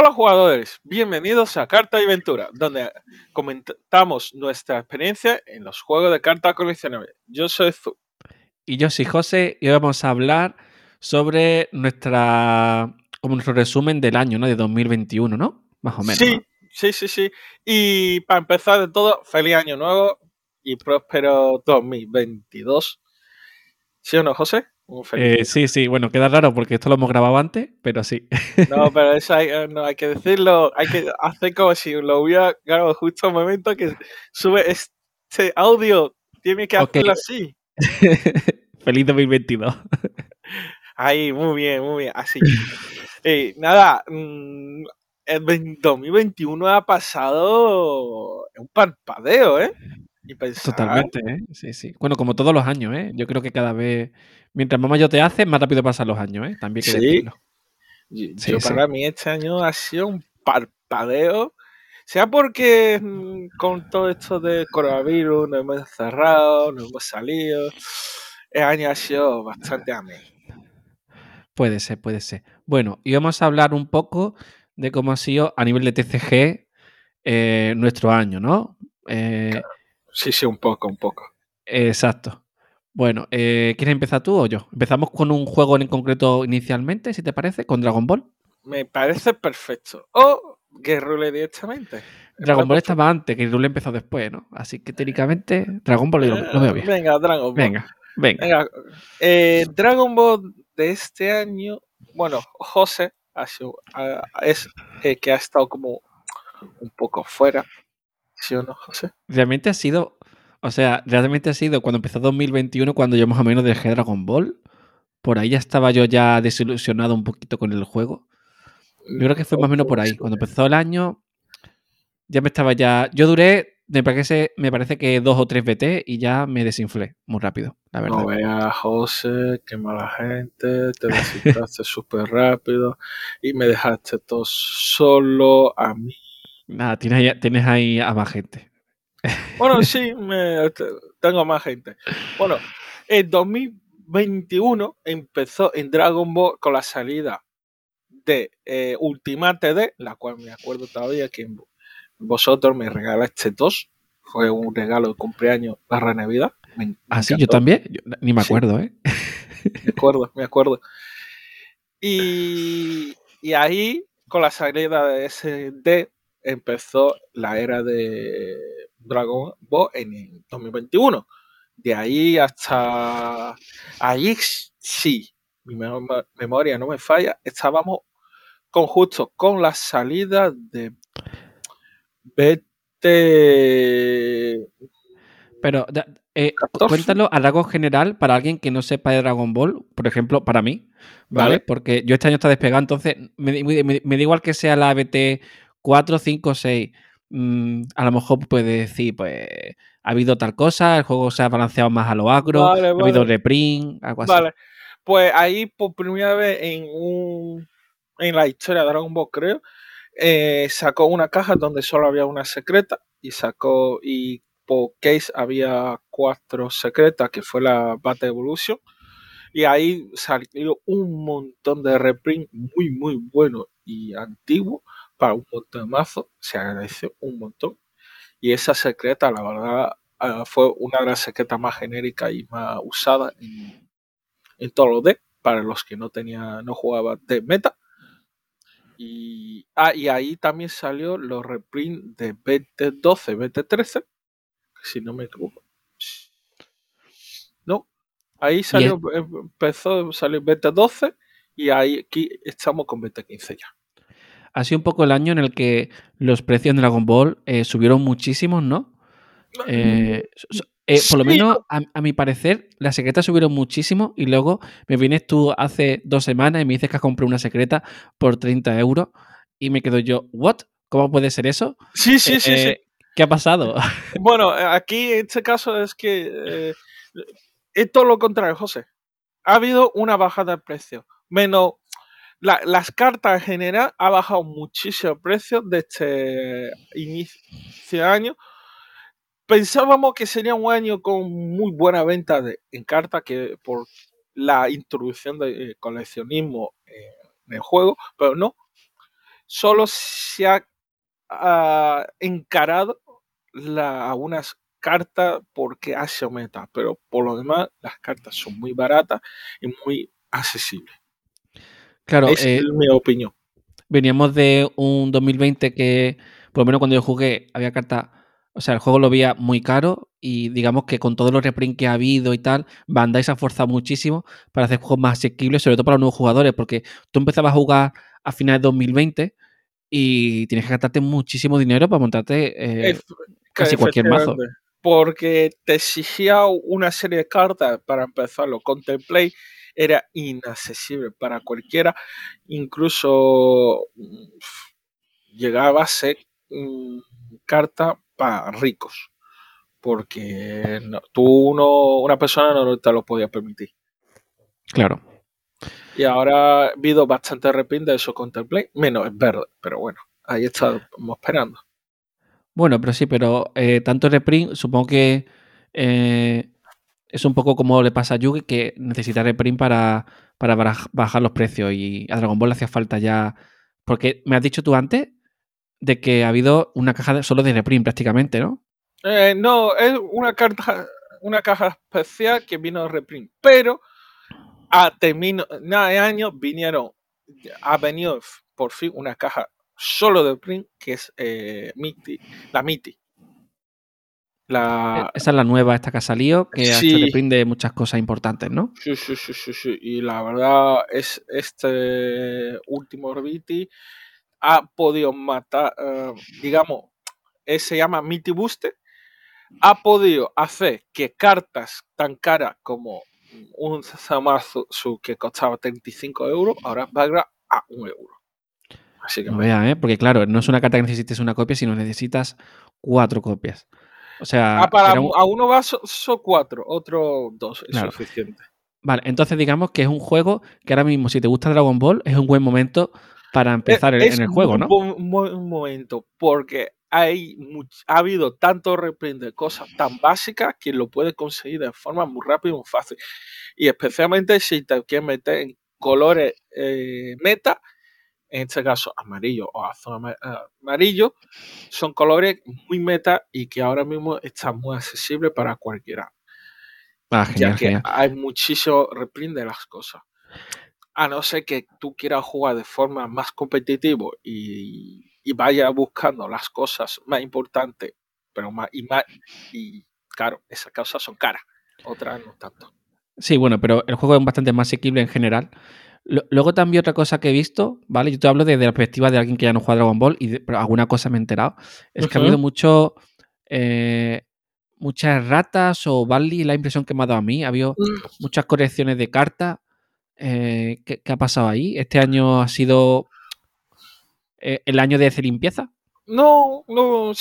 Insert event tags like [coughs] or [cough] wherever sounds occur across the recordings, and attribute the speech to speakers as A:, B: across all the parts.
A: Hola jugadores, bienvenidos a Carta y Aventura, donde comentamos nuestra experiencia en los juegos de cartas coleccionables. Yo soy Zu.
B: Y yo soy José y hoy vamos a hablar sobre nuestra como nuestro resumen del año, ¿no? De 2021, ¿no? Más o menos.
A: Sí, sí, sí, sí. Y para empezar de todo, feliz año nuevo y próspero 2022. ¿Sí o no, José?
B: Eh, sí, sí, bueno, queda raro porque esto lo hemos grabado antes, pero sí.
A: No, pero eso hay, eh, no, hay que decirlo, hay que hacer como si lo hubiera grabado justo al momento que sube este audio. Tiene que hacerlo así. [laughs]
B: Feliz 2022.
A: Ahí, muy bien, muy bien, así. Eh, nada, mm, el 2021 ha pasado un parpadeo, ¿eh?
B: Totalmente, ¿eh? Sí, sí. Bueno, como todos los años, ¿eh? Yo creo que cada vez, mientras más mayor te haces, más rápido pasan los años, ¿eh? También que decirlo.
A: Yo, para mí este año ha sido un parpadeo. Sea porque mm, con todo esto de coronavirus nos hemos encerrado, nos hemos salido. El año ha sido bastante amén.
B: Puede ser, puede ser. Bueno, y vamos a hablar un poco de cómo ha sido a nivel de TCG eh, nuestro año, ¿no?
A: Eh, Sí, sí, un poco, un poco.
B: Exacto. Bueno, eh, ¿quieres empezar tú o yo? Empezamos con un juego en concreto inicialmente, si te parece, con Dragon Ball.
A: Me parece perfecto. O Guerrero directamente.
B: Dragon Ball estaba antes, Guerrero empezó después, ¿no? Así que técnicamente Dragon Ball lo, veo bien.
A: Venga, Dragon Ball.
B: Venga, venga.
A: Eh, Dragon Ball de este año, bueno, José ha sido, es el que ha estado como un poco fuera ¿Sí o no, José?
B: Realmente ha sido, o sea, realmente ha sido cuando empezó 2021, cuando yo más o menos dejé Dragon Ball. Por ahí ya estaba yo ya desilusionado un poquito con el juego. Yo creo que fue más o menos por ahí. Cuando empezó el año, ya me estaba ya. Yo duré, me parece, me parece que dos o tres BT y ya me desinflé muy rápido, la verdad.
A: No veas, José, qué mala gente, te desinflaste [laughs] súper rápido y me dejaste todo solo a mí
B: Nada, tienes ahí, a más gente.
A: Bueno, [laughs] sí, tengo más gente. Bueno, en 2021 empezó en Dragon Ball con la salida de eh, Ultimate D, la cual me acuerdo todavía que vosotros me regalaste dos. Fue un regalo de cumpleaños barra Navidad.
B: ah, sí, yo también. ni me acuerdo, ¿eh?
A: Me acuerdo, me acuerdo. [laughs] Y, y ahí, con la salida de ese D, empezó la era de Dragon Ball en 2021. De ahí hasta ahí sí, mi memoria no me falla, estábamos con justo con la salida de BT.
B: Pero eh, cuéntalo a largo general para alguien que no sepa de Dragon Ball, por ejemplo, para mí, ¿vale? Porque yo este año está despegado, entonces me, me, da igual que sea la BT 4, 5, 6. a lo mejor puede decir, pues, ha habido tal cosa, el juego se ha balanceado más a lo agro, ha habido reprint, algo así. Vale,
A: pues ahí por primera vez en un en la historia de Dragon Ball, creo, eh, sacó una caja donde solo había una secreta y sacó, y por case había cuatro secretas, que fue la Battle Evolution. Y ahí salió un montón de reprint muy, muy bueno y antiguo para un montón de mazo, se agradeció un montón. Y esa secreta, la verdad, ah, fue una de las secretas más genéricas y más usadas en, en todos los decks, para los que no tenía, no jugaba de meta. Y, ah, y ahí también salió los reprints de BT12, BT13, si no me equivoco. No, ahí salió, empezó, salió BT12 y ahí aquí estamos con BT15 ya
B: ha sido un poco el año en el que los precios de Dragon Ball eh, subieron muchísimo, ¿no? Eh, eh, por lo menos, a, mi parecer, las secretas subieron muchísimo y luego me vienes tú hace dos semanas y me dices que has comprado una secreta por 30 euros y me quedo yo, ¿what? ¿Cómo puede ser eso?
A: Sí, sí, sí, sí.
B: ¿Qué ha pasado? [laughs]
A: Bueno, aquí en este caso es que es todo lo contrario, José. Ha habido una bajada de precio. Menos las cartas en general ha bajado muchísimo el precio desde este inicio de año. Pensábamos que sería un año con muy buena venta de, en cartas que por la introducción de eh, coleccionismo en el juego, pero no. solo se ha encarado la, algunas cartas porque hace meta, pero por lo demás las cartas son muy baratas y muy accesibles.
B: Claro,
A: es
B: eh,
A: mi opinión.
B: Veníamos de un 2020 que, por lo menos cuando yo jugué, había cartas. O sea, el juego lo veía muy caro y digamos que con todos los reprints que ha habido y tal, Bandai se ha esforzado muchísimo para hacer juegos más asequibles, sobre todo para los nuevos jugadores, porque tú empezabas a jugar a finales de 2020 y tienes que gastarte muchísimo dinero para montarte eh, casi cualquier mazo.
A: Porque te exigía una serie de cartas para empezarlo. Contemplate era inaccesible para cualquiera, incluso mm, llegaba a ser mm, carta para ricos, porque tú uno, una persona no te lo podía permitir.
B: Claro.
A: Y ahora ha habido bastante reprint de eso Contemplate, menos es verde, pero bueno, ahí estamos esperando.
B: Bueno, pero sí, pero eh, tanto reprint, supongo que eh, es un poco como le pasa a Yugi, que necesita reprint para, para bajar los precios. Y a Dragon Ball le hacía falta ya. Porque me has dicho tú antes de que ha habido una caja solo de reprint prácticamente, ¿no?
A: Eh, no, es una, carta, una caja especial que vino de reprint. Pero a término de año vinieron, ha venido por fin una caja solo de print que es eh, la MITI.
B: La... E-, esa es la nueva, esta que ha salido, que ha hecho reprint de muchas cosas importantes, ¿no?
A: Sí, sí, sí, sí, sí. Y la verdad es este último Reviti ha podido matar, eh, digamos, se llama Miti Booster, ha podido hacer que cartas tan caras como un Samazu que costaba 35 euros, ahora valga a un euro.
B: Así que no vea, ¿eh? porque claro, no es una carta que necesites una copia, sino necesitas cuatro copias. O sea,
A: ah, para a uno va son cuatro, otro dos es suficiente.
B: Vale, entonces digamos que es un juego que ahora mismo, si te gusta Dragon Ball, es un buen momento para empezar en el juego, ¿no?
A: Un buen momento, porque hay ha habido tanto reprint de cosas tan básicas que lo puedes conseguir de forma muy rápida y muy fácil. Y especialmente si te quieres meter en colores eh, meta, en este caso amarillo o azul amarillo, son colores muy meta y que ahora mismo están muy accesibles para cualquiera.
B: Ah, genial,
A: ya que hay muchísimo reprint de las cosas. A no ser que tú quieras jugar de forma más competitiva y, y vaya buscando las cosas más importantes, pero más y más y claro, esas cosas son caras, otras no tanto.
B: Sí, bueno, pero el juego es bastante más asequible en general. Luego también otra cosa que he visto, ¿vale? Yo te hablo desde la perspectiva de alguien que ya no juega Dragon Ball y alguna cosa me he enterado. Es que ha habido mucho. Eh, muchas ratas o Bali, la impresión que me ha dado a mí. Ha habido muchas correcciones de cartas. Eh, ¿qué, ha pasado ahí? ¿Este año ha sido eh, el año de hacer limpieza?
A: No, no,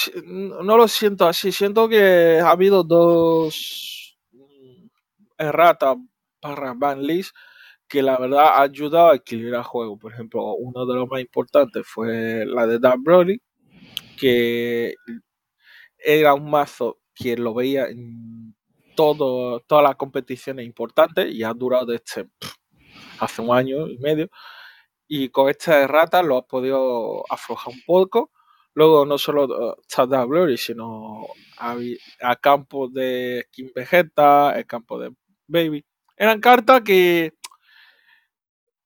A: no lo siento así. Siento que ha habido dos mm, erratas para Van que la verdad ha ayudado a equilibrar el juego. Por ejemplo, uno de los más importantes fue la de Dark Broly, que era un mazo que lo veía en todo, todas las competiciones importantes y ha durado desde hace un año y medio. Y con esta errata lo has podido aflojar un poco. Luego no solo está Dark Broly, sino a, campo de King Vegeta, el campo de Baby. Eran cartas que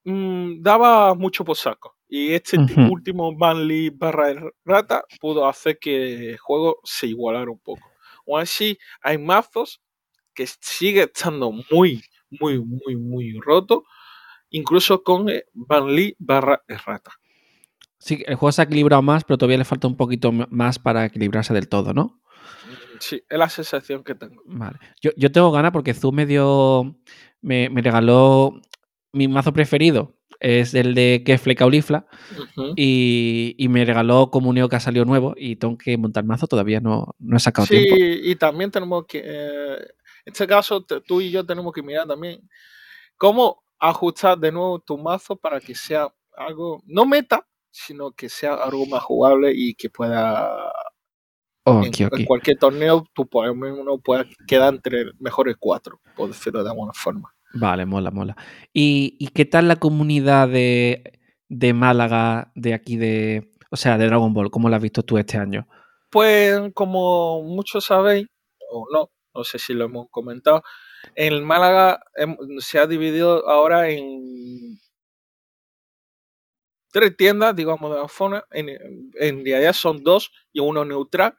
A: Mm, daba mucho por saco. Y este último Manly barra rata pudo hacer que el juego se igualara un poco. O así, hay mazos que sigue estando muy, muy, muy, muy roto, incluso con Manly barra rata.
B: Sí, el juego se ha equilibrado más, pero todavía le falta un poquito más para equilibrarse del todo, ¿no?
A: Sí, es la sensación que tengo.
B: Vale. Yo, yo tengo ganas porque Zoom me dio. Me, me regaló mi mazo preferido es el de Kefle Caulifla y, me regaló Comunio que ha salido nuevo y tengo que montar mazo, todavía no, no he sacado tiempo.
A: Sí, y también tenemos que, eh, en este caso tú y yo tenemos que mirar también cómo ajustar de nuevo tu mazo para que sea algo, no meta, sino que sea algo más jugable y que pueda... en, cualquier torneo tú por uno pueda quedar entre mejores cuatro, por decirlo de alguna forma.
B: Vale, mola, mola. ¿Y, qué tal la comunidad de, de Málaga de aquí de, o sea, de Dragon Ball? ¿Cómo lo has visto tú este año?
A: Pues como muchos sabéis, o no, no sé si lo hemos comentado, en Málaga se ha dividido ahora en tres tiendas, digamos, de la zona. En, en realidad son dos y uno neutral.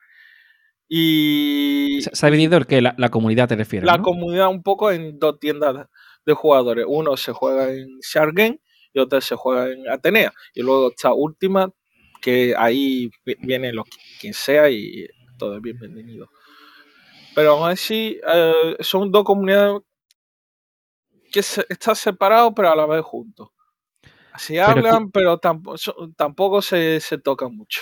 A: Y.
B: Se ha dividido el que la, comunidad te refiere.
A: La comunidad un poco en dos tiendas de jugadores. Uno se juega en Shargen y otro se juega en Atenea. Y luego está última, que ahí viene lo quien sea y todo es bienvenido. Pero aún así, eh, son dos comunidades que están separados, pero a la vez juntos. Así hablan, pero tampoco, tampoco se, tocan mucho.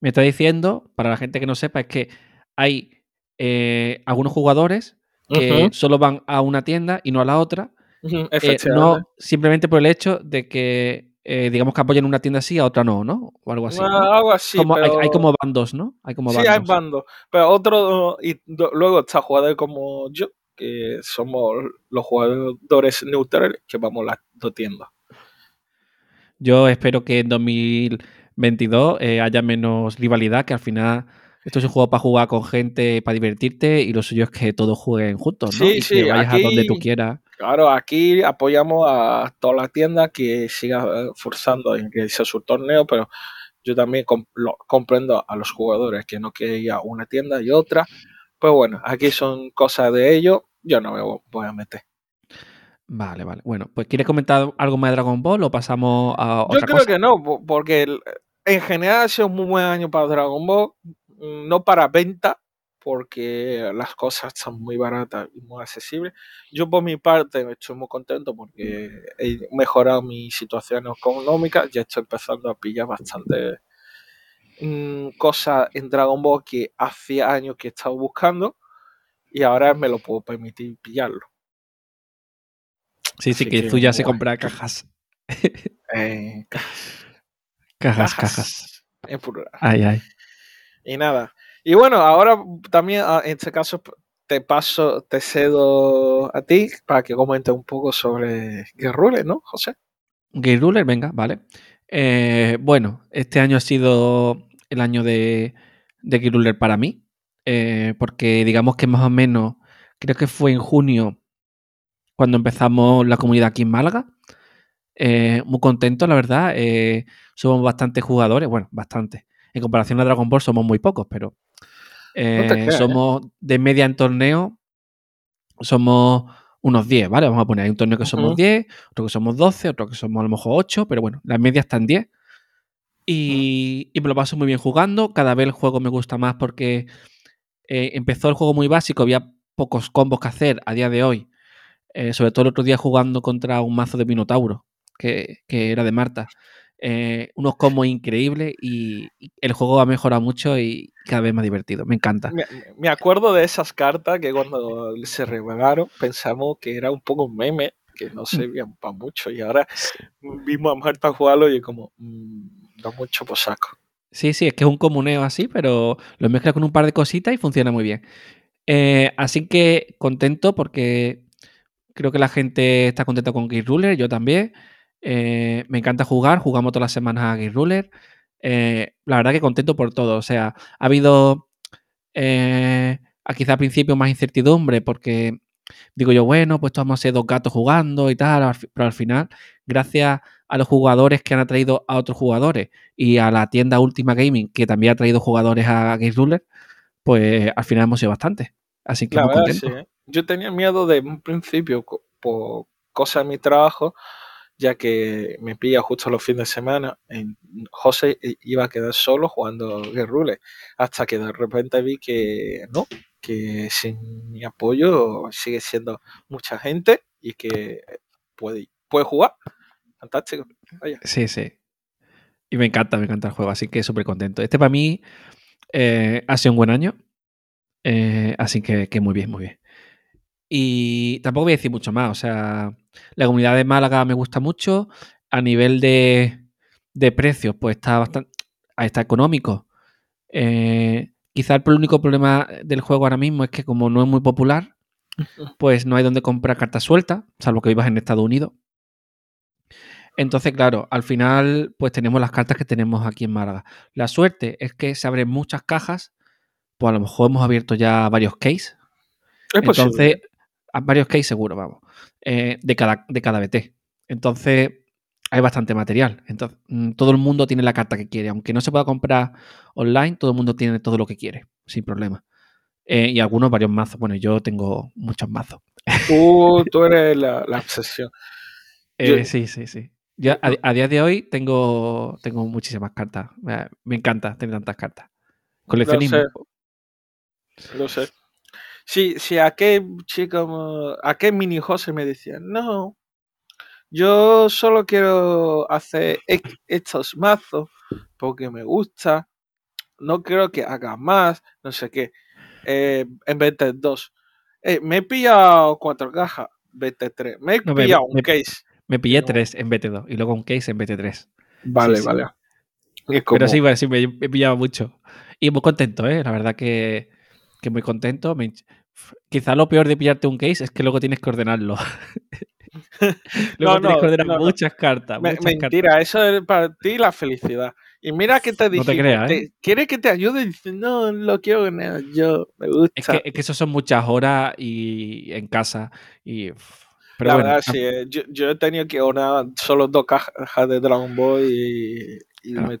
B: Me está diciendo, para la gente que no sepa, es que hay eh, algunos jugadores que solo van a una tienda y no a la otra. Eh, no simplemente por el hecho de que, eh, digamos que apoyen una tienda así, a otra no, ¿no? O algo así.
A: Algo así.
B: hay, como bandos, ¿no?
A: Hay como sí, hay bandos. Pero otro, y luego está jugadores como yo, que somos los jugadores neutrales que vamos a las dos tiendas.
B: Yo espero que en 2022 eh, haya menos rivalidad, que al final esto es un juego para jugar con gente, para divertirte y lo suyo es que todos jueguen juntos, ¿no?
A: Sí, y
B: que
A: vayas
B: a donde tú quieras.
A: Claro, aquí apoyamos a todas las tiendas que sigan eh, forzando en que sea su torneo, pero yo también comprendo a los jugadores que no quería una tienda y otra. Pues bueno, aquí son cosas de ellos, yo no me voy a meter.
B: Vale, vale. Bueno, pues ¿quieres comentar algo más de Dragon Ball o pasamos a
A: otra Yo creo que no, porque en general ha sido un muy buen año para Dragon Ball, no para venta, porque las cosas están muy baratas y muy accesibles. Yo por mi parte estoy muy contento porque he mejorado mi situación económica, ya estoy empezando a pillar bastante mm, cosas en Dragon Ball que hacía años que he estado buscando y ahora me lo puedo permitir pillarlo.
B: Sí, sí, que, tú ya se compra cajas.
A: Eh, [laughs]
B: cajas. cajas,
A: En plural.
B: Ay, ay.
A: Y nada. Y bueno, ahora también ah, en este caso te paso, te cedo a ti para que comentes un poco sobre Game ¿no, José?
B: Game Ruler, venga, vale. Eh, bueno, este año ha sido el año de, de para mí, eh, porque digamos que más o menos, creo que fue en junio cuando empezamos la comunidad aquí en Málaga. Eh, muy contentos, la verdad. Somos bastantes jugadores, bueno, bastantes. En comparación a Dragon Ball somos muy pocos, pero eh, somos de media en torneo, somos unos 10, ¿vale? Vamos a poner, hay un torneo que somos 10, otro que somos 12, otro que somos a lo mejor 8, pero bueno, la media está en 10. Y, y, me lo paso muy bien jugando. Cada vez el juego me gusta más porque empezó el juego muy básico, había pocos combos que hacer a día de hoy. Eh, sobre todo el otro día jugando contra un mazo de Minotauro, que, era de Marta. Eh, unos combos increíbles y, el juego ha mejorado mucho y cada vez más divertido. Me encanta.
A: Me, acuerdo de esas cartas que cuando se revelaron pensamos que era un poco un meme, que no servían para mucho y ahora vimos a Marta jugarlo y como mm, da mucho por saco.
B: Sí, sí, es que es un comuneo así, pero lo mezcla con un par de cositas y funciona muy bien. Eh, así que contento porque Creo que la gente está contenta con Gear Ruler, yo también. Eh, me encanta jugar, jugamos todas las semanas a Gear Ruler. Eh, la verdad que contento por todo. O sea, ha habido eh, quizá al principio más incertidumbre porque digo yo, bueno, pues vamos a ser dos gatos jugando y tal, pero al final, gracias a los jugadores que han atraído a otros jugadores y a la tienda Ultima Gaming que también ha traído jugadores a Game Ruler, pues al final hemos sido bastante. Así que muy contento
A: yo tenía miedo de un principio por cosas de mi trabajo, ya que me pilla justo los fines de semana. José iba a quedar solo jugando Guerrule, hasta que de repente vi que no, que sin mi apoyo sigue siendo mucha gente y que puede, puede jugar. Fantástico.
B: Sí, sí. Y me encanta, me encanta el juego, así que súper contento. Este para mí eh, ha sido un buen año. Eh, así que muy bien, muy bien. Y tampoco voy a decir mucho más. O sea, la comunidad de Málaga me gusta mucho. A nivel de, precios, pues está bastante. Está económico. Eh, quizá el único problema del juego ahora mismo es que, como no es muy popular, [laughs] pues no hay donde comprar cartas sueltas, salvo que vivas en Estados Unidos. Entonces, claro, al final, pues tenemos las cartas que tenemos aquí en Málaga. La suerte es que se abren muchas cajas, pues a lo mejor hemos abierto ya varios cases. Entonces, varios cases seguro, vamos, eh, de, cada, de cada BT. Entonces, hay bastante material. Entonces, mm, todo el mundo tiene la carta que quiere. Aunque no se pueda comprar online, todo el mundo tiene todo lo que quiere, sin problema. Eh, y algunos varios mazos. Bueno, yo tengo muchos mazos.
A: Tú, [laughs] tú eres la, obsesión.
B: Eh, sí, sí, sí. Yo a, día de hoy tengo, tengo muchísimas cartas. Me encanta tener tantas cartas. Coleccionismo.
A: Lo sé. Si, si aquel chico, aquel mini José me decía, no, yo solo quiero hacer estos mazos porque me gusta, no quiero que haga más, no sé qué, eh, en vez de dos. Eh, me he pillado cuatro cajas, BT3. Me he pillado un case.
B: Me pillé tres en BT2 y luego un case en BT3.
A: Vale, vale.
B: Pero sí, sí, me he pillado mucho. Y muy contento, ¿eh? La verdad que, que muy contento. Quizá lo peor de pillarte un case es que luego tienes que ordenarlo. [laughs] luego tienes que ordenar muchas cartas.
A: mentira, eso es para ti la felicidad. Y mira que te dice,
B: no te ¿eh?
A: quiere que te ayude, dice, no, lo quiero ganar yo, me gusta.
B: Es que, es que eso son muchas horas y en casa y
A: pero la verdad, sí, eh, yo, yo, he tenido que ordenar solo dos cajas de Dragon Ball y, me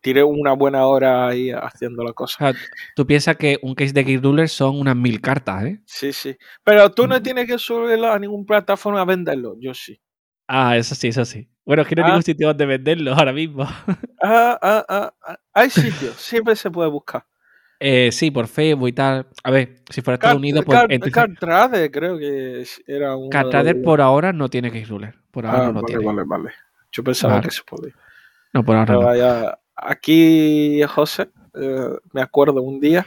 A: tiré una buena hora ahí haciendo la cosa.
B: tú piensas que un case de Gear Ruler son unas mil cartas, ¿eh?
A: Sí, sí. Pero tú no mm. tienes que subirlo a ninguna plataforma a venderlo, yo sí.
B: Ah, eso sí, eso sí. Bueno, es que no hay ah. ningún sitio donde venderlo ahora mismo. [laughs]
A: Ah, ah, ah, ah. Hay sitios, siempre se puede buscar.
B: Eh, sí, por Facebook y tal. A ver, si fuera Estados Unidos, pues.
A: Cartrade, creo que era un.
B: Cartrade por ahora no tiene Case Ruler. Por ahora no
A: vale,
B: tiene.
A: Vale, vale. Yo pensaba que se podía.
B: No, por ahora no.
A: Aquí, José, eh, me acuerdo un día,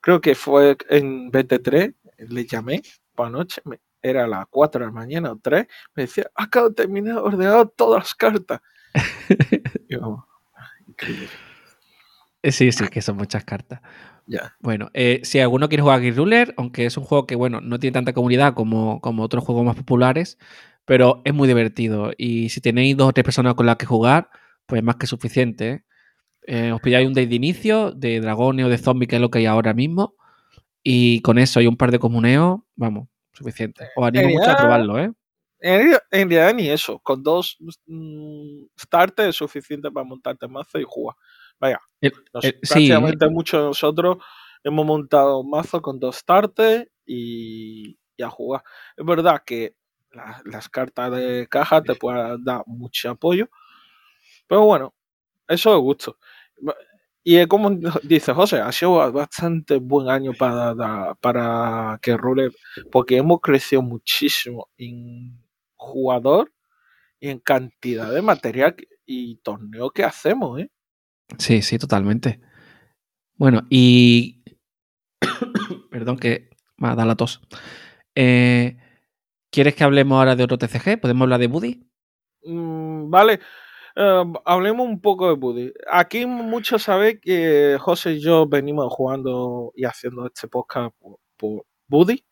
A: creo que fue en BT3, le llamé por noche, era a las 4 de la mañana o 3, me decía, acabo de terminar ordenado todas las cartas. [laughs]
B: increíble. Eh, sí, sí, que son muchas cartas. Ya. Bueno, eh, si alguno quiere jugar a Gear Ruler, aunque es un juego que, bueno, no tiene tanta comunidad como, como otros juegos más populares, pero es muy divertido. Y si tenéis dos o tres personas con las que jugar, pues más que suficiente. ¿eh? os pilláis un day de inicio, de dragones o de zombies, que es lo que hay ahora mismo. Y con eso y un par de comuneos, vamos, suficiente. Os animo mucho a probarlo, ¿eh?
A: En, realidad ni eso. Con dos mm, starters es suficiente para montarte mazo y jugar. Vaya, prácticamente muchos de nosotros hemos montado un mazo con dos starters y, a jugar. Es verdad que las cartas de caja te pueden dar mucho apoyo, pero bueno, eso es gusto. Y como dice José, ha sido bastante buen año para, para que rule, porque hemos crecido muchísimo en jugador y en cantidad de material y torneo que hacemos, ¿eh?
B: Sí, sí, totalmente. Bueno, y. [coughs] Perdón que me ha dado la tos. Eh, ¿Quieres que hablemos ahora de otro TCG? ¿Podemos hablar de Buddy?
A: Mm, vale. Eh, hablemos un poco de Buddy. Aquí muchos saben que José y yo venimos jugando y haciendo este podcast por, Buddy.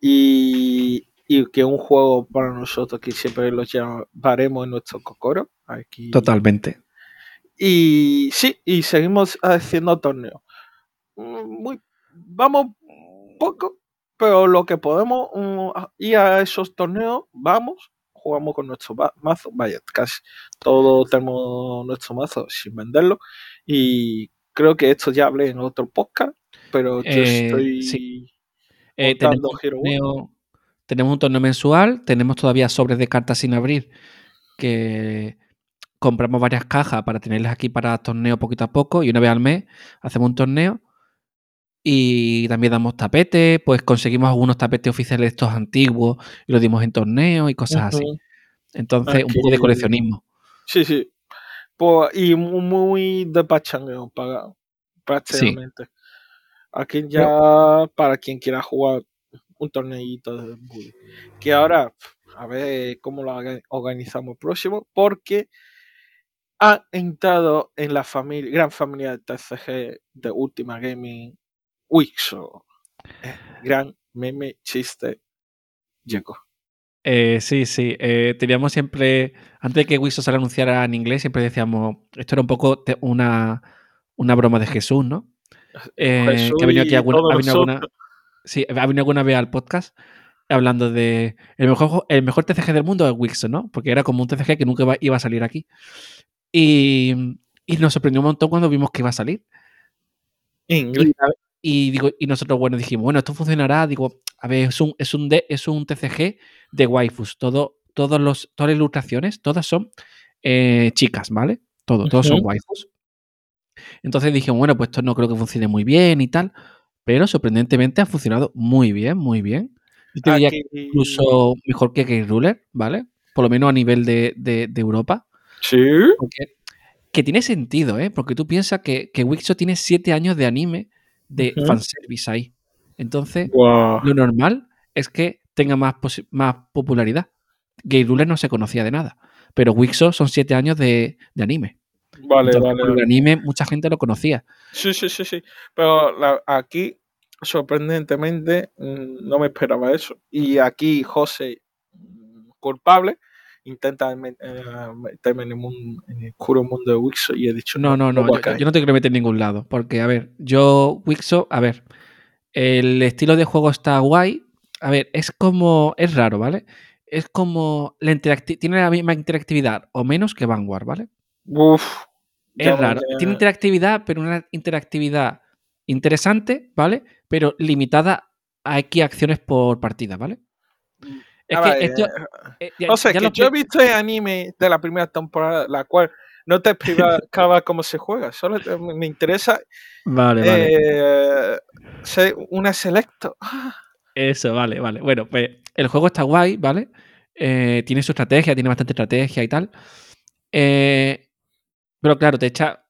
A: Y, y, que es un juego para nosotros que siempre lo llevaremos en nuestro cocoro. Aquí,
B: Totalmente.
A: Y sí, y seguimos haciendo torneos. Mm, muy, vamos poco, pero lo que podemos mm, ir a esos torneos, vamos, jugamos con nuestro mazo, vaya, casi todos tenemos nuestro mazo sin venderlo. Y creo que esto ya hablé en otro podcast, pero yo eh, estoy
B: eh, tenemos, tenemos un torneo mensual, tenemos todavía sobres de cartas sin abrir que compramos varias cajas para tenerlas aquí para torneo poquito a poco y una vez al mes hacemos un torneo y también damos tapetes, pues conseguimos algunos tapetes oficiales estos antiguos y los dimos en torneo y cosas así. Entonces, un poco de coleccionismo.
A: Sí, sí. Pues, y muy de pachangueo prácticamente. Aquí ya para quien quiera jugar un torneito de bully. Que ahora, a ver cómo lo organizamos próximo, porque ha entrado en la familia, gran familia de TCG de Ultima Gaming Wixo. Eh, gran meme chiste llegó.
B: Eh, sí, sí. Eh, teníamos siempre, antes de que Wixo se anunciara en inglés, siempre decíamos, esto era un poco una, una broma de Jesús, ¿no? Eh, que ha venido aquí alguna, ha venido alguna, sí, ha venido alguna vez al podcast hablando de el mejor, el mejor TCG del mundo es Wixo, ¿no? Porque era como un TCG que nunca iba a salir aquí. Y, y, nos sorprendió un montón cuando vimos que iba a salir.
A: Inglés.
B: Y, digo, y nosotros, bueno, dijimos, bueno, esto funcionará. Digo, a ver, es un, es un, es un TCG de waifus. Todo, todos los, todas las ilustraciones, todas son eh, chicas, ¿vale? Todo, todos son waifus. Entonces dije, bueno, pues esto no creo que funcione muy bien y tal. Pero sorprendentemente ha funcionado muy bien, muy bien. Yo te diría que incluso mejor que Game Ruler, ¿vale? Por lo menos a nivel de, de, Europa.
A: Sí.
B: que tiene sentido, ¿eh? Porque tú piensas que, que Wixo tiene siete años de anime de fanservice ahí. Entonces, lo normal es que tenga más, más popularidad. Gay Ruler no se conocía de nada, pero Wixo son siete años de, anime.
A: Vale, vale.
B: El anime mucha gente lo conocía.
A: Sí, sí, sí, sí. Pero aquí, sorprendentemente, mm, no me esperaba eso. Y aquí José, mm, culpable, intenta eh, meterme en el, oscuro mundo de Wixo y he dicho
B: no, no, no, yo, no te quiero meter en ningún lado, porque a ver, yo Wixo, a ver, el estilo de juego está guay, a ver, es como, es raro, ¿vale? Es como, la tiene la misma interactividad o menos que Vanguard, ¿vale?
A: Uf.
B: Es raro, tiene interactividad, pero una interactividad interesante, ¿vale? Pero limitada a X acciones por partida, ¿vale?
A: Es que esto, eh, o sea, que yo he visto el anime de la primera temporada, la cual no te explicaba [laughs] cómo se juega, solo me interesa
B: vale,
A: vale. ser una selecto.
B: Eso, vale, vale. Bueno, pues el juego está guay, ¿vale? Eh, tiene su estrategia, tiene bastante estrategia y tal. Eh, pero claro, te echa.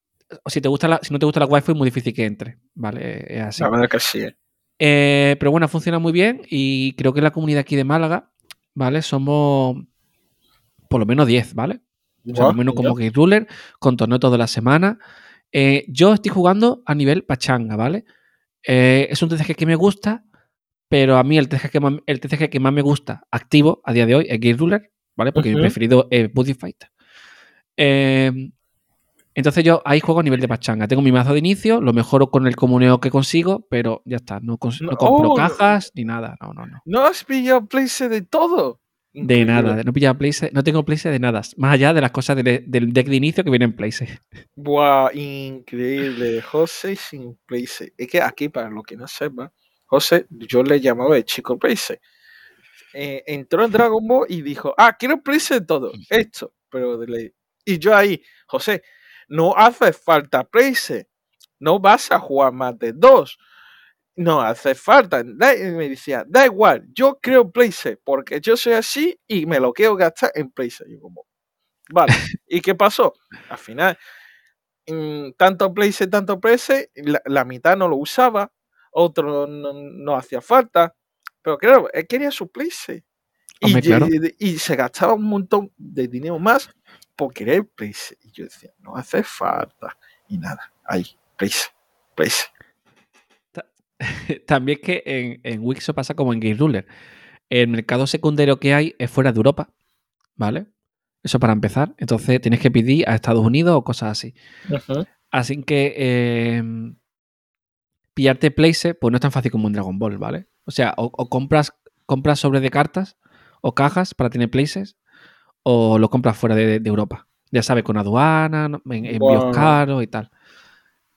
B: Si, te gusta la, si no te gusta la wifi es muy difícil que entre, ¿vale? Es así.
A: La verdad que sí.
B: pero bueno, funciona muy bien y creo que la comunidad aquí de Málaga ¿vale? Somos por lo menos 10, ¿vale? por lo menos como Game Ruler, con torneo toda la semana. Eh, yo estoy jugando a nivel pachanga, ¿vale? Eh, es un TCG que me gusta, pero a mí el TCG, que más, el TCG que más me gusta activo a día de hoy es Game Ruler, ¿vale? Porque mi preferido es Buddy Fight. Em, entonces yo ahí juego a nivel de pachanga. Tengo mi mazo de inicio, lo mejoro con el comuneo que consigo, pero ya está. No, compro oh, cajas ni nada. No, no, no.
A: ¿No has pillado place de todo?
B: De nada, no pillado place, no tengo place de nada. Más allá de las cosas del deck de inicio que vienen en place.
A: Buah, increíble. José sin place. Es que aquí, para lo que no sepa, José, yo le llamaba el chico place. Eh, entró en Dragon Ball y dijo, ah, quiero place de todo. [laughs] Esto. Pero Y yo ahí, José, no hace falta place. No vas a jugar más de dos. No hace falta. me decía, da igual, yo creo place porque yo soy así y me lo quiero gastar en place. Yo como, vale. ¿Y qué pasó? Al final, mm, tanto place, tanto place, la, mitad no lo usaba, otro no, hacía falta. Pero claro, él quería su place. Y, se gastaba un montón de dinero más querer place. Y yo decía, no hace falta. Y nada, ahí, place, [laughs] place.
B: También que en, en Wixo pasa como en Game Ruler. El mercado secundario que hay es fuera de Europa, ¿vale? Eso para empezar. Entonces tienes que pedir a Estados Unidos o cosas así. Así que em, pillarte place, pues no es tan fácil como en Dragon Ball, ¿vale? O sea, o, compras, compras sobre de cartas o cajas para tener places, o lo compras fuera de, Europa. Ya sabes, con aduana, envíos caros y tal.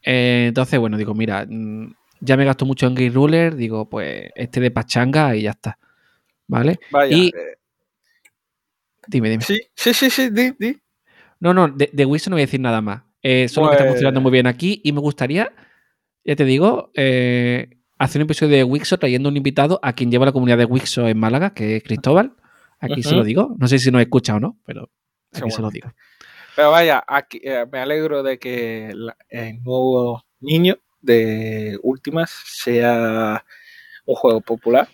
B: Eh, entonces, bueno, digo, mira, mm, ya me gasto mucho en Game Ruler, digo, pues este de pachanga y ya está. ¿Vale?
A: Vaya,
B: y... Eh, dime, dime.
A: Sí, sí, sí, sí, di, di.
B: No, no, de, de Wilson no voy a decir nada más. Eh, solo que está funcionando muy bien aquí y me gustaría, ya te digo, hacer un episodio de Wixo trayendo un invitado a quien lleva la comunidad de Wixo en Málaga, que es Cristóbal. Aquí se lo digo. No sé si nos escucha o no, pero aquí se lo digo.
A: Pero vaya, aquí, eh, me alegro de que el nuevo niño de Últimas sea un juego popular,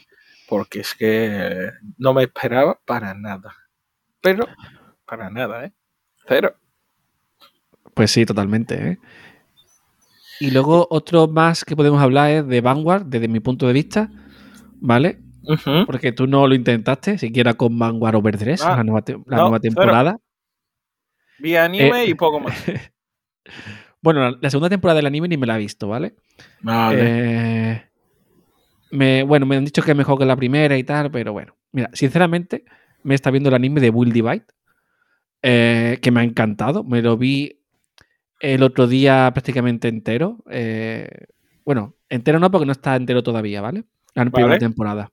A: porque es que no me esperaba para nada. Pero, para nada, ¿eh? Pero.
B: Pues sí, totalmente, ¿eh? Y luego otro más que podemos hablar es de Vanguard, desde mi punto de vista, ¿vale? Porque tú no lo intentaste, siquiera con Vanguard Overdress, ah, la, nueva, temporada.
A: Vi anime y eh, poco más. [laughs]
B: bueno, la, segunda temporada del anime ni me la he visto, ¿vale? Vale. Eh, bueno, me han dicho que es mejor que la primera y tal, pero bueno. Mira, sinceramente, me está viendo el anime de Will Divide, eh, que me ha encantado. Me lo vi el otro día prácticamente entero. bueno, entero no, porque no está entero todavía, ¿vale? La primera temporada.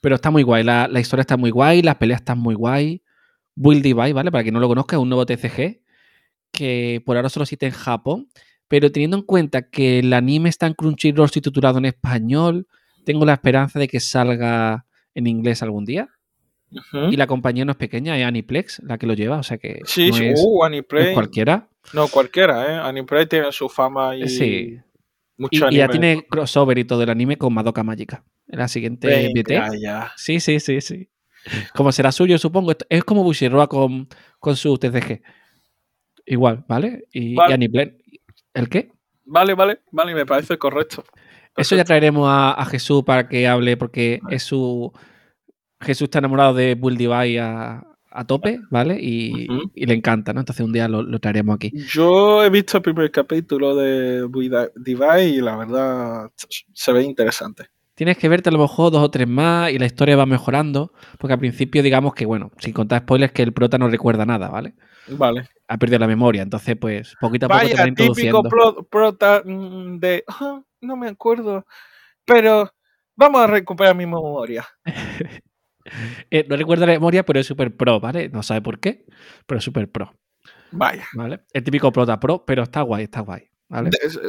B: Pero está muy guay, la, historia está muy guay, las peleas están muy guay. Build Device, ¿vale? Para quien no lo conozca, es un nuevo TCG que por ahora solo existe en Japón. Pero teniendo en cuenta que el anime está en Crunchyroll titulado en español, tengo la esperanza de que salga en inglés algún día. Y la compañía no es pequeña, es Aniplex la que lo lleva, o sea que
A: sí, sí. Uh, Aniplex.
B: cualquiera.
A: No, cualquiera, ¿eh? Aniplex tiene su fama y
B: sí. mucho y, y ya tiene crossover y todo el anime con Madoka Magica la siguiente BT. Sí, sí, sí, sí. Como será suyo, supongo. Es como Bushiroa con, con su TCG. Igual, ¿vale? Y, ¿El qué?
A: Vale, vale, vale, me parece correcto.
B: Eso ya traeremos a, Jesús para que hable, porque es su. Jesús está enamorado de Bull Divide a, a tope, ¿vale? Y, le encanta, ¿no? Entonces un día lo, lo, traeremos aquí.
A: Yo he visto el primer capítulo de Divide y la verdad se ve interesante
B: tienes que verte a lo mejor dos o tres más y la historia va mejorando, porque al principio digamos que, bueno, sin contar spoilers, que el prota no recuerda nada, ¿vale?
A: Vale.
B: Ha perdido la memoria, entonces pues poquito a poco
A: te va introduciendo. típico prota mm, de, ah, no me acuerdo, pero vamos a recuperar mi memoria. [laughs] [laughs]
B: Eh, no recuerda la memoria, pero es super pro, ¿vale? No sabe por qué, pero es super pro.
A: Vaya.
B: ¿Vale? El típico prota pro, pero está guay, está guay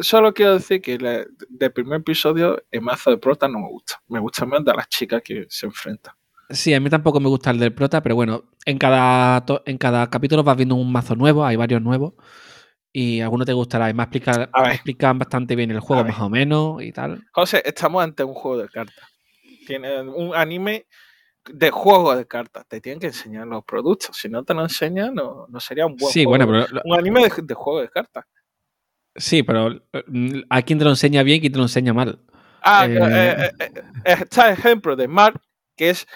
A: solo quiero decir que del primer episodio el mazo de prota no me gusta. Me gusta más de las chicas que se enfrentan.
B: Sí, a mí tampoco me gusta el del prota, pero bueno, en cada, en cada capítulo vas viendo un mazo nuevo, hay varios nuevos. Y alguno te gustará. Y me explican, explican bastante bien el juego, más o menos, y tal.
A: José, estamos ante un juego de cartas. Tiene un anime de juego de cartas. Te tienen que enseñar los productos. Si no te lo enseñan, no, sería un buen
B: sí, Bueno, pero,
A: un anime de juego de cartas.
B: Sí, pero eh, ¿a quién te lo enseña bien y quién te lo enseña mal?
A: Ah, eh, eh, está el ejemplo de Mark, que es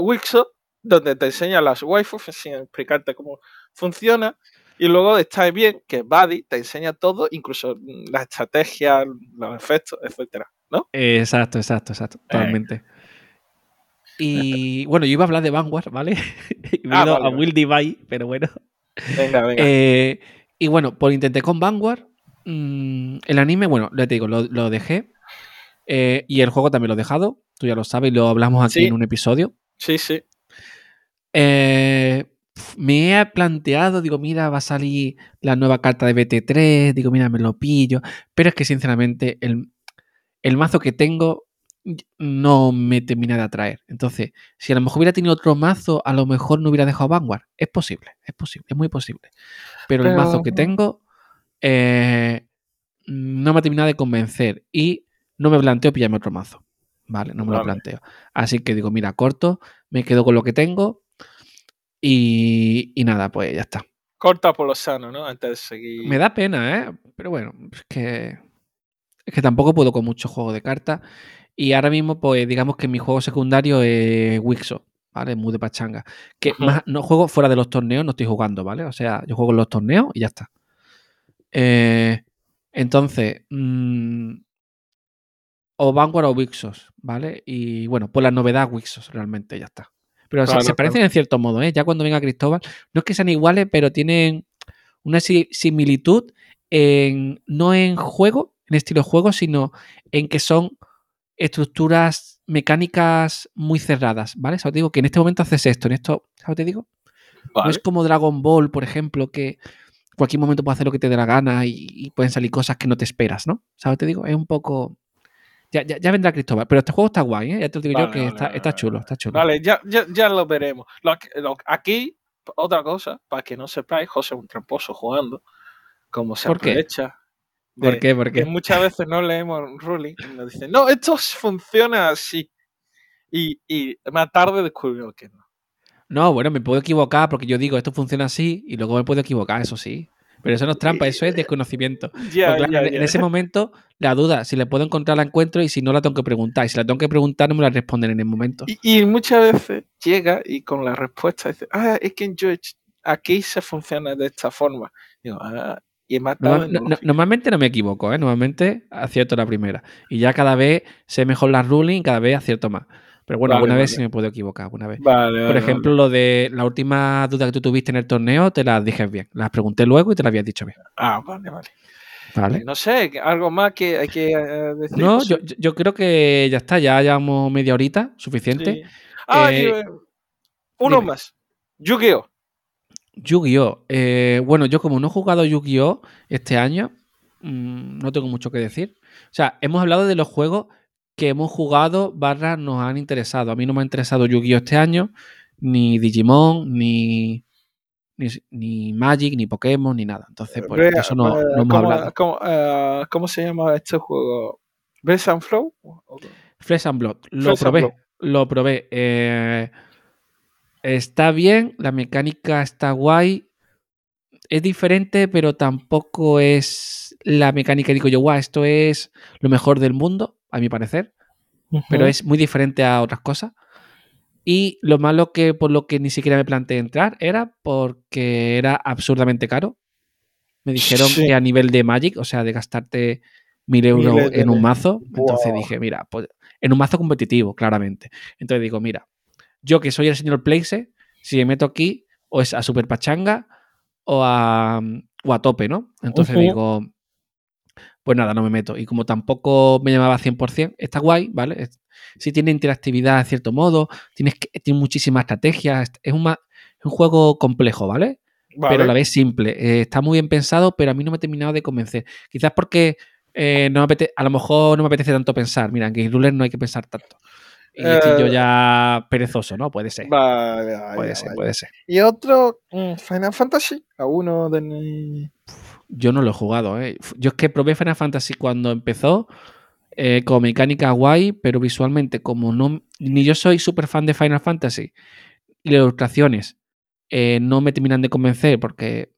A: Wixo, donde te enseña las waifus sin explicarte cómo funciona. Y luego está bien, que Buddy te enseña todo, incluso la estrategia, los efectos, etcétera, ¿no?
B: Exacto, exacto, exacto, totalmente. Y bueno, yo iba a hablar de Vanguard, ¿vale? [laughs] y me ah, ido a Will Divide, pero bueno.
A: Venga, venga.
B: y bueno, por intenté con Vanguard, Mm, el anime, bueno, ya te digo, lo, dejé. Eh, y el juego también lo he dejado. Tú ya lo sabes, lo hablamos aquí en un episodio.
A: Sí, sí.
B: Eh, me he planteado, digo, mira, va a salir la nueva carta de BT3, digo, mira, me lo pillo. Pero es que sinceramente el, el mazo que tengo no me termina de atraer. Entonces, si a lo mejor hubiera tenido otro mazo, a lo mejor no hubiera dejado Vanguard. Es posible, es posible, es muy posible. Pero, el mazo que tengo eh, no me ha terminado de convencer y no me planteo pillarme otro mazo. Vale, no me lo planteo. Así que digo, mira, corto, me quedo con lo que tengo y, nada, pues ya está.
A: Corta por lo sano, ¿no? Antes de seguir.
B: Me da pena, ¿eh? Pero bueno, es que. Es que tampoco puedo con mucho juego de cartas. Y ahora mismo, pues digamos que mi juego secundario es Wixo, ¿vale? Muy de pachanga. Que más, no juego fuera de los torneos, no estoy jugando, ¿vale? O sea, yo juego en los torneos y ya está. Eh, entonces, mm, o Vanguard o Wixos, ¿vale? Y bueno, pues la novedad Wixos realmente ya está. Pero se, parecen en cierto modo, ¿eh? Ya cuando venga Cristóbal, no es que sean iguales, pero tienen una similitud en, no en juego, en estilo juego, sino en que son estructuras mecánicas muy cerradas, ¿vale? ¿Sabes? Te digo que en este momento haces esto, en esto, ¿sabes? Te digo. No es como Dragon Ball, por ejemplo, que cualquier momento puedes hacer lo que te dé la gana y, pueden salir cosas que no te esperas, ¿no? ¿Sabes? Te digo, es un poco... Ya, ya, vendrá Cristóbal, pero este juego está guay, ¿eh? Ya te digo yo que está, chulo, está chulo.
A: Vale, ya, ya, lo veremos. aquí, otra cosa, para que no sepáis, José es un tramposo jugando, como se
B: ¿Por
A: aprovecha.
B: ¿Por qué? ¿Por qué?
A: muchas veces no leemos ruling y nos dicen, no, esto funciona así. Y, y más tarde descubrió que no.
B: No, bueno, me puedo equivocar porque yo digo esto funciona así y luego me puedo equivocar, eso sí. Pero eso no es trampa, eso es desconocimiento. en, ese momento, la duda, si le puedo encontrar, la encuentro y si no, la tengo que preguntar. Y si la tengo que preguntar, no me la responden en el momento.
A: Y, muchas veces llega y con la respuesta dice, ah, es que yo aquí se funciona de esta forma. Digo, ah, y he matado
B: normalmente no me equivoco, ¿eh? normalmente acierto la primera. Y ya cada vez sé mejor la ruling, cada vez acierto más. Pero bueno, alguna vez sí me puedo equivocar, alguna vez. Por ejemplo, lo de la última duda que tú tuviste en el torneo, te las dije bien. Las pregunté luego y te las habías dicho bien.
A: Ah, vale, vale. Vale. No sé, algo más que hay que eh, decir.
B: No, yo, creo que ya está, ya llevamos media horita, suficiente.
A: Ah, eh, uno más. Yu-Gi-Oh!
B: Yu-Gi-Oh! Eh, bueno, yo como no he jugado Yu-Gi-Oh! este año, mm, no tengo mucho que decir. O sea, hemos hablado de los juegos que hemos jugado barra nos han interesado. A mí no me ha interesado Yu-Gi-Oh! este año, ni Digimon, ni, ni, Magic, ni Pokémon, ni nada. Entonces, pues, eso no,
A: no
B: hemos hablado.
A: Eh, ¿cómo, se llama este juego? ¿Breath and Flow?
B: Flesh and Blood. Lo probé. Lo probé. Eh, está bien, la mecánica está guay. Es diferente, pero tampoco es la mecánica, digo yo, guau, esto es lo mejor del mundo a mi parecer, pero es muy diferente a otras cosas. Y lo malo que por lo que ni siquiera me planteé entrar era porque era absurdamente caro. Me dijeron que a nivel de Magic, o sea, de gastarte mil euros en un mazo, entonces dije, mira, pues, en un mazo competitivo, claramente. Entonces digo, mira, yo que soy el señor Place, si me meto aquí, o es a Super Pachanga o a, o a tope, ¿no? Entonces digo, pues nada, no me meto. Y como tampoco me llamaba 100%, está guay, ¿vale? Si tiene interactividad de cierto modo, tienes que, tiene muchísimas estrategias, es un, un juego complejo, ¿vale? Pero a la vez simple. Eh, está muy bien pensado, pero a mí no me ha terminado de convencer. Quizás porque eh, no me a lo mejor no me apetece tanto pensar. Mira, en Game Ruler no hay que pensar tanto. Y estoy yo eh, ya perezoso, ¿no? Puede ser.
A: Vale,
B: puede ser, puede ser.
A: Y otro, mm, Final Fantasy, a uno de...
B: Yo no lo he jugado, ¿eh? Yo es que probé Final Fantasy cuando empezó, eh, con mecánica guay, pero visualmente, como no. Ni yo soy súper fan de Final Fantasy, y las ilustraciones eh, no me terminan de convencer, porque,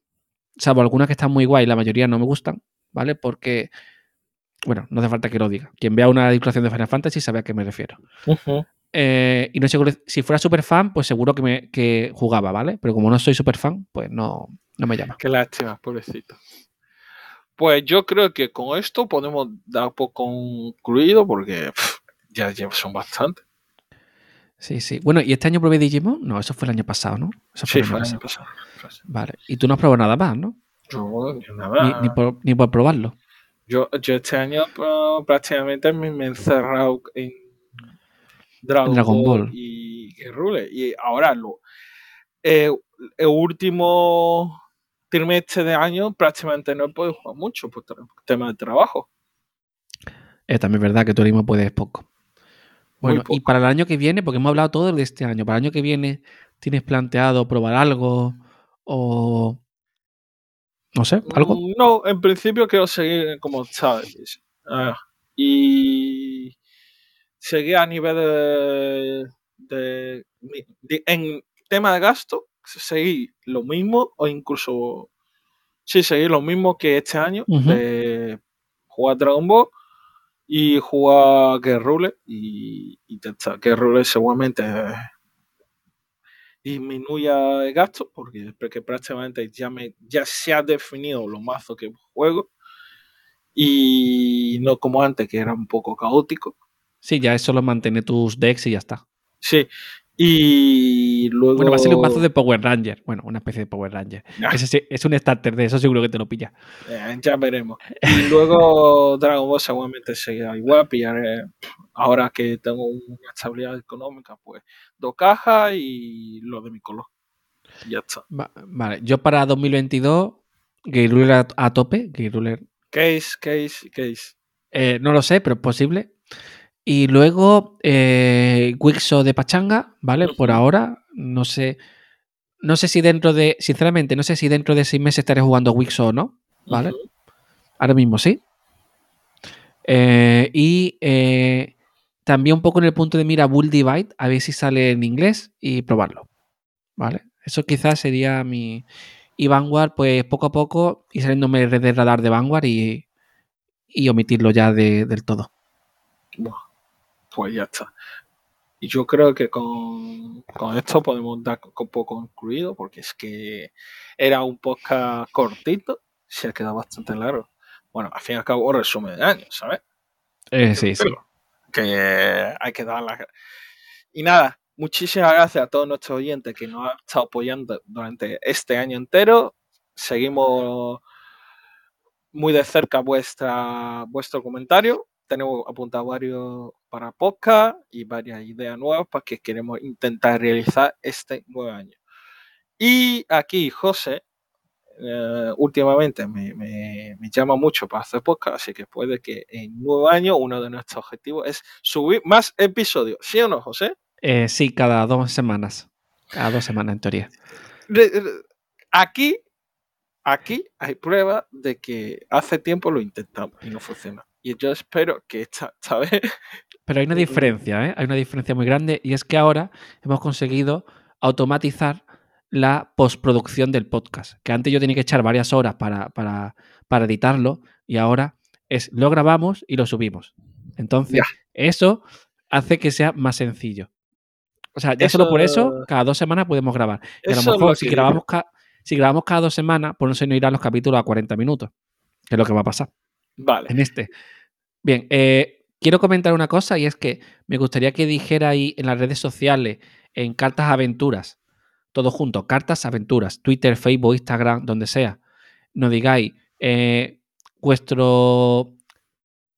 B: salvo algunas que están muy guay, la mayoría no me gustan, ¿vale? Porque. Bueno, no hace falta que lo diga. Quien vea una ilustración de Final Fantasy sabe a qué me refiero. Eh, y no sé si fuera súper fan, pues seguro que, me, que jugaba, ¿vale? Pero como no soy súper fan, pues no, no me llama.
A: Qué lástima, pobrecito. Pues yo creo que con esto podemos dar por concluido porque ya, son bastante.
B: Sí, sí. Bueno, ¿y este año probé Digimon? No, eso fue el año pasado, ¿no?
A: sí, fue el año pasado.
B: Vale. Y tú no has probado nada más, ¿no?
A: Yo, nada.
B: Ni, ni, por, probarlo.
A: Yo, yo este año pues, prácticamente me, he encerrado en Dragon, Ball, y Rule. Y ahora lo, eh, el último trimestre de año prácticamente no he podido jugar mucho por tema de trabajo.
B: Es también verdad que tú mismo puedes poco. Bueno, y para el año que viene, porque hemos hablado todo de este año, para el año que viene, ¿tienes planteado probar algo o no sé, algo?
A: Mm, no, en principio quiero seguir como sabes. Y seguir a nivel de, en tema de gasto, seguir lo mismo o incluso sí, seguir lo mismo que este año de jugar Dragon Ball y jugar Guerrule y intentar que Rule seguramente disminuya el gasto porque, porque prácticamente ya, me, ya se ha definido los mazos que juego y no como antes que era un poco caótico.
B: Sí, ya es solo mantener tus decks y ya está.
A: Sí, y luego.
B: Bueno, va a ser un mazo de Power Ranger. Bueno, una especie de Power Ranger. Ah. Ese es un starter de eso, seguro que te lo pilla.
A: Eh, ya veremos. Y luego [laughs] Dragon Ball seguramente seguirá igual. Pillaré, ahora que tengo una estabilidad económica, pues dos cajas y lo de mi color. Ya está.
B: vale, yo para 2022, Game Ruler a, tope. Game Ruler.
A: Case, case, case.
B: Eh, no lo sé, pero es posible. Y luego eh, Wixo de Pachanga, ¿vale? Por ahora, no sé. No sé si dentro de. Sinceramente, no sé si dentro de seis meses estaré jugando Wixo o no, ¿vale? Ahora mismo sí. Eh, y eh, también un poco en el punto de mira Bull Divide, a ver si sale en inglés y probarlo. ¿Vale? Eso quizás sería mi. y Vanguard, pues poco a poco y saliéndome de radar de Vanguard y, y omitirlo ya del todo.
A: Pues ya está. Y yo creo que con, esto podemos dar un poco concluido, porque es que era un podcast cortito, se ha quedado bastante largo. Bueno, al fin y al cabo, un resumen de año, ¿sabes?
B: Eh, sí, sí.
A: Que hay que dar la... Y nada, muchísimas gracias a todos nuestros oyentes que nos han estado apoyando durante este año entero. Seguimos muy de cerca vuestra, vuestro comentario. Tenemos apuntado varios para podcast y varias ideas nuevas para que queremos intentar realizar este nuevo año. Y aquí José, eh, últimamente me, me, llama mucho para hacer podcast, así que puede que en nuevo año uno de nuestros objetivos es subir más episodios. ¿Sí o no, José?
B: Eh, sí, cada dos semanas. Cada dos semanas, en teoría.
A: Aquí, aquí hay prueba de que hace tiempo lo intentamos y no funciona. Y yo espero que esta, [laughs] vez.
B: Pero hay una diferencia, ¿eh? Hay una diferencia muy grande y es que ahora hemos conseguido automatizar la postproducción del podcast. Que antes yo tenía que echar varias horas para, para, para editarlo y ahora es lo grabamos y lo subimos. Entonces, eso hace que sea más sencillo. O sea, ya solo por eso, cada dos semanas podemos grabar. Y a lo mejor, si grabamos, si grabamos cada dos semanas, pues no se nos irán los capítulos a 40 minutos, que es lo que va a pasar.
A: Vale.
B: En este. Bien, eh, quiero comentar una cosa y es que me gustaría que dijera ahí en las redes sociales, en Cartas Aventuras, todo junto, Cartas Aventuras, Twitter, Facebook, Instagram, donde sea, nos digáis eh, vuestro,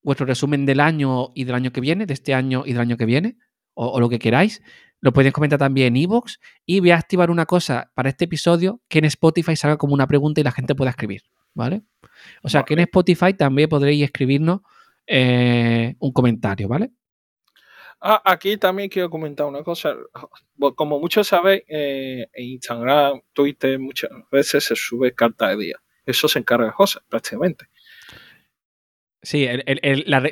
B: vuestro resumen del año y del año que viene, de este año y del año que viene, o lo que queráis. Lo podéis comentar también en Evox y voy a activar una cosa para este episodio que en Spotify salga como una pregunta y la gente pueda escribir, ¿vale? O sea, que en Spotify también podréis escribirnos eh, un comentario, ¿vale?
A: Ah, aquí también quiero comentar una cosa. Como muchos sabéis, eh, en Instagram, Twitter, muchas veces se sube carta de día. Eso se encarga José, prácticamente.
B: Sí, las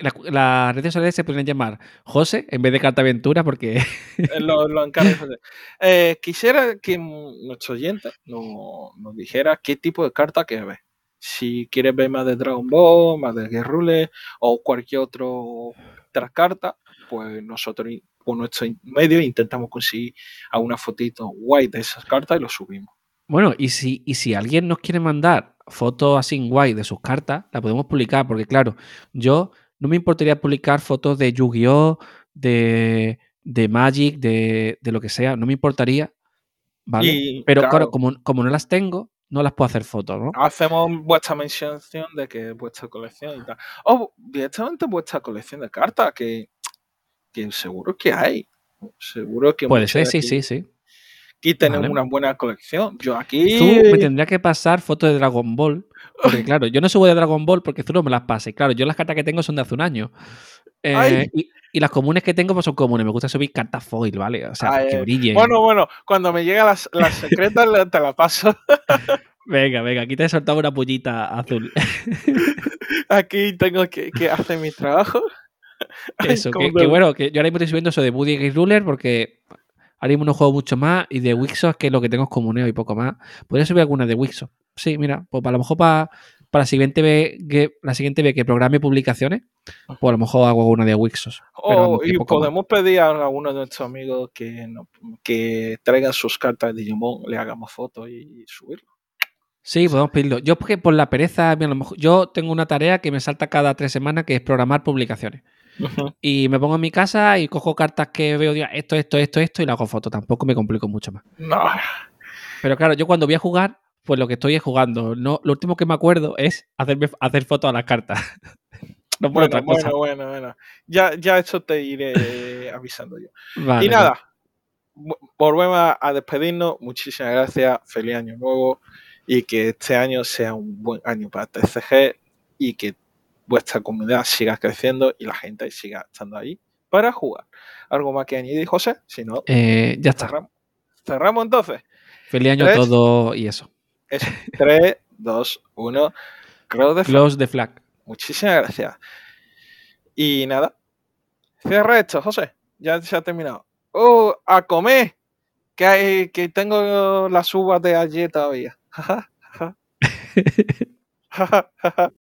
B: redes sociales se pueden llamar José en vez de Carta Aventura porque...
A: Eh, lo, lo José. Eh, quisiera que nuestro oyente nos, dijera qué tipo de carta quiere ver. Si quiere ver más de Dragon Ball, más de Guerrule o cualquier otro otra carta, pues nosotros con nuestro medio intentamos conseguir alguna fotito guay de esas cartas y lo subimos.
B: Bueno, y si, y si alguien nos quiere mandar fotos así guay de sus cartas, la podemos publicar, porque claro, yo no me importaría publicar fotos de Yu-Gi-Oh!, de, de Magic, de, de, lo que sea, no me importaría, ¿vale? Pero claro, como, como, no las tengo, no las puedo hacer fotos, ¿no?
A: Hacemos vuestra mención de que es vuestra colección y tal. O directamente vuestra colección de cartas, que, que seguro que hay. Seguro que...
B: Puede ser, sí, sí, sí.
A: Aquí tenemos una buena colección. Yo aquí.
B: Tú me tendría que pasar fotos de Dragon Ball. Porque, [laughs] claro, yo no subo de Dragon Ball porque tú no me las pases. Claro, yo las cartas que tengo son de hace un año. Eh, y, las comunes que tengo pues son comunes. Me gusta subir cartas foil, ¿vale? O sea, que brillen.
A: Bueno, bueno, cuando me lleguen las, las secretas te las paso. [laughs]
B: venga, venga, aquí te he soltado una pullita azul. [laughs]
A: aquí tengo que, hacer mi trabajo. [laughs]
B: Eso, que, bueno, que yo ahora mismo estoy subiendo eso de Buddy Game Ruler porque Ahora mismo no juego mucho más y de Wixos, que es lo que tengo es comuneo y poco más. Podría subir alguna de Wixos. Sí, mira, pues a lo mejor para, para la siguiente vez que la siguiente vez que programe publicaciones, pues a lo mejor hago una de Wixos.
A: Oh, y podemos pedir a alguno de nuestros amigos que, que traigan sus cartas de Digimon, le hagamos fotos y, subirlo.
B: Sí, podemos pedirlo. Yo porque por la pereza, a lo mejor, yo tengo una tarea que me salta cada tres semanas que es programar publicaciones. Y me pongo en mi casa y cojo cartas que veo, esto, esto, esto, esto, y le hago foto. Tampoco me complico mucho más.
A: No.
B: Pero claro, yo cuando voy a jugar, pues lo que estoy es jugando. No, lo último que me acuerdo es hacerme, hacer fotos a las cartas.
A: No por bueno, otra cosa. bueno, bueno, bueno. Ya, ya eso te iré [laughs] avisando yo. y nada, volvemos a despedirnos. Muchísimas gracias. Feliz año nuevo. Y que este año sea un buen año para TCG y que vuestra comunidad siga creciendo y la gente siga estando ahí para jugar. ¿Algo más que añadir, José? Si no,
B: eh, ya está.
A: Cerramos. entonces.
B: Feliz año a todo y eso.
A: Es 3, 2, 1.
B: Close the flag.
A: Muchísimas gracias. Y nada. Cierra esto, José. Ya se ha terminado. ¡Oh! ¡A comer! Que, hay, que tengo las uvas de ayer todavía. [laughs]